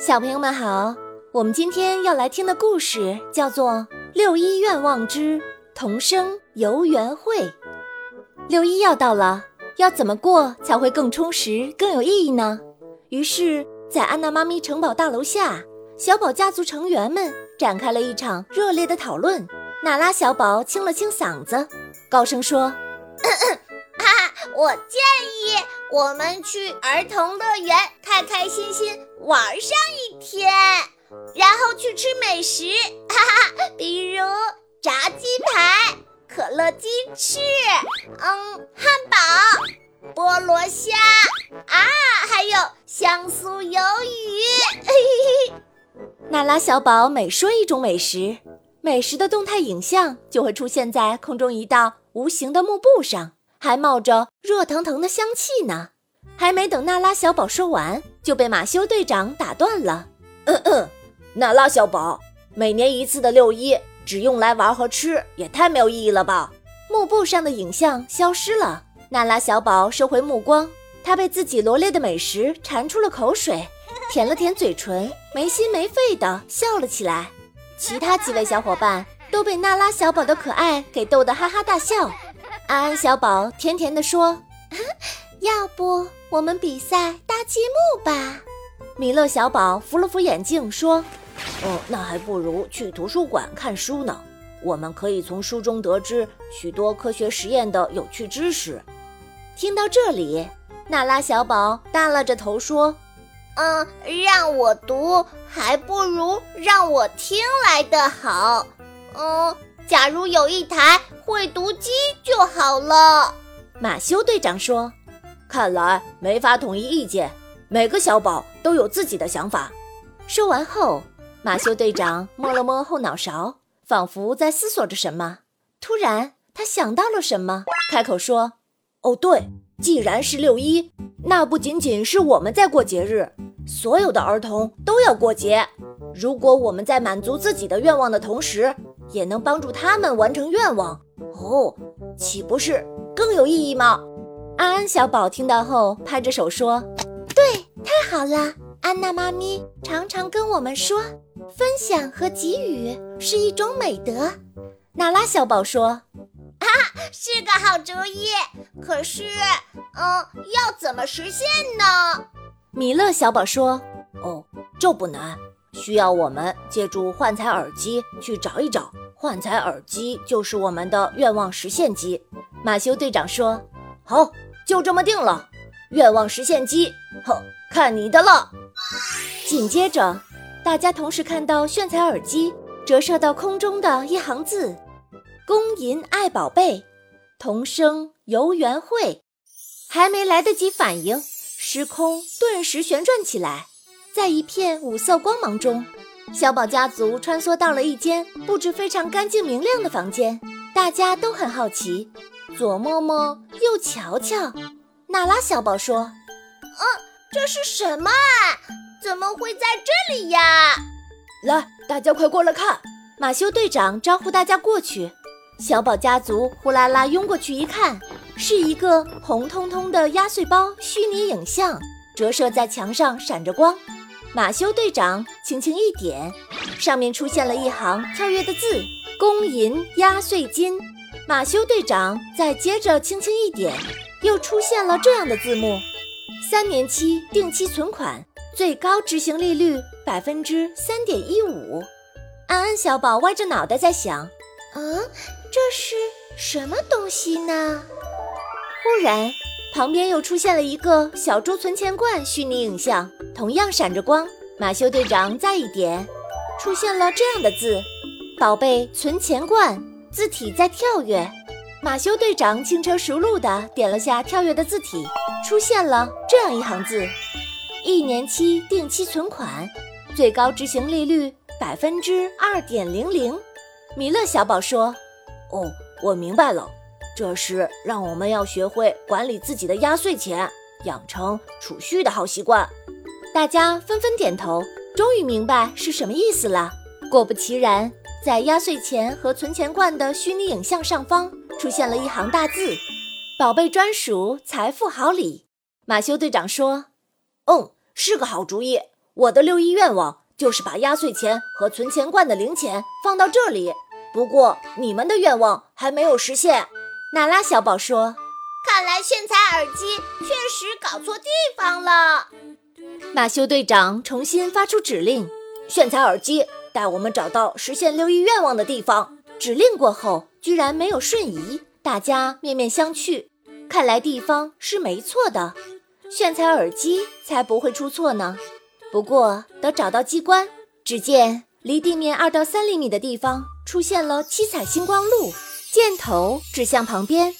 小朋友们好，我们今天要来听的故事叫做《六一愿望之童声游园会》。六一要到了，要怎么过才会更充实、更有意义呢？于是，在安娜妈咪城堡大楼下，小宝家族成员们展开了一场热烈的讨论。娜拉小宝清了清嗓子，高声说：“咳咳我建议。”我们去儿童乐园开开心心玩上一天，然后去吃美食，哈哈，比如炸鸡排、可乐鸡翅，嗯，汉堡、菠萝虾啊，还有香酥鱿鱼。娜拉小宝每说一种美食，美食的动态影像就会出现在空中一道无形的幕布上。还冒着热腾腾的香气呢，还没等娜拉小宝说完，就被马修队长打断了。嗯嗯，娜拉小宝，每年一次的六一只用来玩和吃，也太没有意义了吧？幕布上的影像消失了，娜拉小宝收回目光，她被自己罗列的美食馋出了口水，舔了舔嘴唇，没心没肺地笑了起来。其他几位小伙伴都被娜拉小宝的可爱给逗得哈哈大笑。安安小宝甜甜地说：“ 要不我们比赛搭积木吧？”米勒小宝扶了扶眼镜说：“哦，那还不如去图书馆看书呢。我们可以从书中得知许多科学实验的有趣知识。”听到这里，娜拉小宝耷拉着头说：“嗯，让我读还不如让我听来的好。嗯，假如有一台。”会读机就好了，马修队长说：“看来没法统一意见，每个小宝都有自己的想法。”说完后，马修队长摸了摸后脑勺，仿佛在思索着什么。突然，他想到了什么，开口说：“哦，对，既然是六一，那不仅仅是我们在过节日，所有的儿童都要过节。如果我们在满足自己的愿望的同时，也能帮助他们完成愿望。”哦，岂不是更有意义吗？安安小宝听到后拍着手说：“对，太好了！安娜妈咪常常跟我们说，分享和给予是一种美德。”娜拉小宝说：“啊，是个好主意。可是，嗯，要怎么实现呢？”米勒小宝说：“哦，这不难，需要我们借助幻彩耳机去找一找。”幻彩耳机就是我们的愿望实现机，马修队长说：“好，就这么定了。愿望实现机，哼，看你的了。”紧接着，大家同时看到炫彩耳机折射到空中的一行字：“公银爱宝贝，童声游园会。”还没来得及反应，时空顿时旋转起来，在一片五色光芒中。小宝家族穿梭到了一间布置非常干净明亮的房间，大家都很好奇，左摸摸，右瞧瞧。娜拉小宝说：“嗯，这是什么啊？怎么会在这里呀？”来，大家快过来看！马修队长招呼大家过去。小宝家族呼啦啦拥过去一看，是一个红彤彤的压岁包虚拟影像，折射在墙上，闪着光。马修队长轻轻一点，上面出现了一行跳跃的字：“公银压岁金。”马修队长再接着轻轻一点，又出现了这样的字幕：“三年期定期存款，最高执行利率百分之三点一五。”安安小宝歪着脑袋在想：“嗯，这是什么东西呢？”忽然。旁边又出现了一个小猪存钱罐虚拟影像，同样闪着光。马修队长再一点，出现了这样的字：“宝贝存钱罐”，字体在跳跃。马修队长轻车熟路地点了下跳跃的字体，出现了这样一行字：“一年期定期存款，最高执行利率百分之二点零零。”米勒小宝说：“哦，我明白了。”这是让我们要学会管理自己的压岁钱，养成储蓄的好习惯。大家纷纷点头，终于明白是什么意思了。果不其然，在压岁钱和存钱罐的虚拟影像上方出现了一行大字：“宝贝专属财富好礼。”马修队长说：“嗯，是个好主意。我的六一愿望就是把压岁钱和存钱罐的零钱放到这里。不过你们的愿望还没有实现。娜拉小宝说：“看来炫彩耳机确实搞错地方了。”马修队长重新发出指令：“炫彩耳机，带我们找到实现六一愿望的地方。”指令过后，居然没有瞬移，大家面面相觑。看来地方是没错的，炫彩耳机才不会出错呢。不过得找到机关，只见离地面二到三厘米的地方出现了七彩星光路，箭头指向旁边。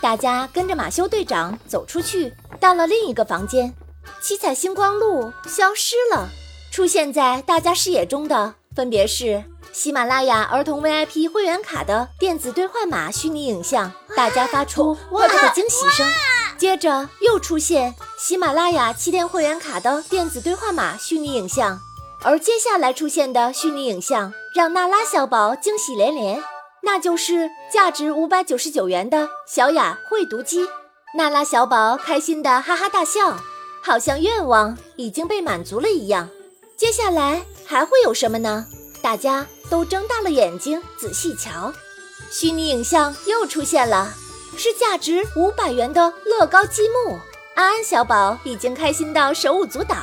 大家跟着马修队长走出去，到了另一个房间，七彩星光路消失了。出现在大家视野中的分别是喜马拉雅儿童 VIP 会员卡的电子兑换码虚拟影像，大家发出哇的惊喜声。接着又出现喜马拉雅七天会员卡的电子兑换码虚拟影像，而接下来出现的虚拟影像让娜拉小宝惊喜连连，那就是价值五百九十九元的小雅会读机。娜拉小宝开心的哈哈大笑，好像愿望已经被满足了一样。接下来还会有什么呢？大家都睁大了眼睛仔细瞧，虚拟影像又出现了。是价值五百元的乐高积木，安安小宝已经开心到手舞足蹈，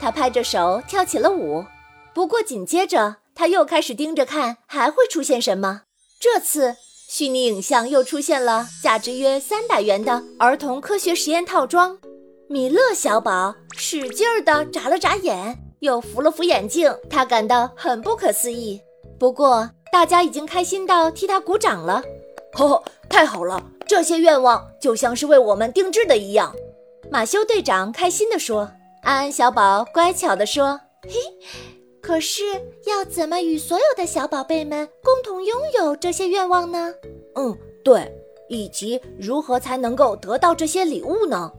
他拍着手跳起了舞。不过紧接着他又开始盯着看，还会出现什么？这次虚拟影像又出现了价值约三百元的儿童科学实验套装。米勒小宝使劲儿地眨了眨眼，又扶了扶眼镜，他感到很不可思议。不过大家已经开心到替他鼓掌了。呵，太好了！这些愿望就像是为我们定制的一样，马修队长开心地说。安安小宝乖巧地说：“嘿，可是要怎么与所有的小宝贝们共同拥有这些愿望呢？”嗯，对，以及如何才能够得到这些礼物呢？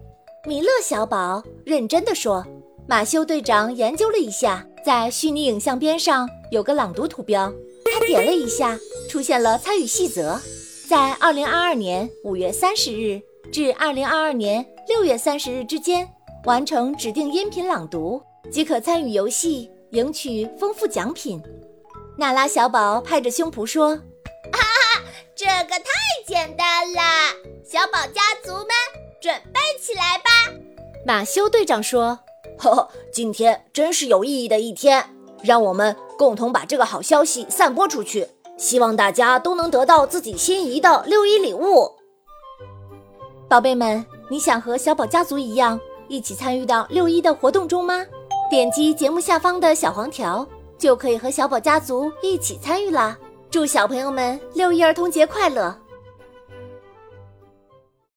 米勒小宝认真地说。马修队长研究了一下，在虚拟影像边上有个朗读图标，他点了一下，出现了参与细则。在二零二二年五月三十日至二零二二年六月三十日之间完成指定音频朗读，即可参与游戏，赢取丰富奖品。娜拉小宝拍着胸脯说：“哈哈，这个太简单了！小宝家族们，准备起来吧！”马修队长说：“呵呵，今天真是有意义的一天，让我们共同把这个好消息散播出去。”希望大家都能得到自己心仪的六一礼物。宝贝们，你想和小宝家族一样，一起参与到六一的活动中吗？点击节目下方的小黄条，就可以和小宝家族一起参与啦！祝小朋友们六一儿童节快乐！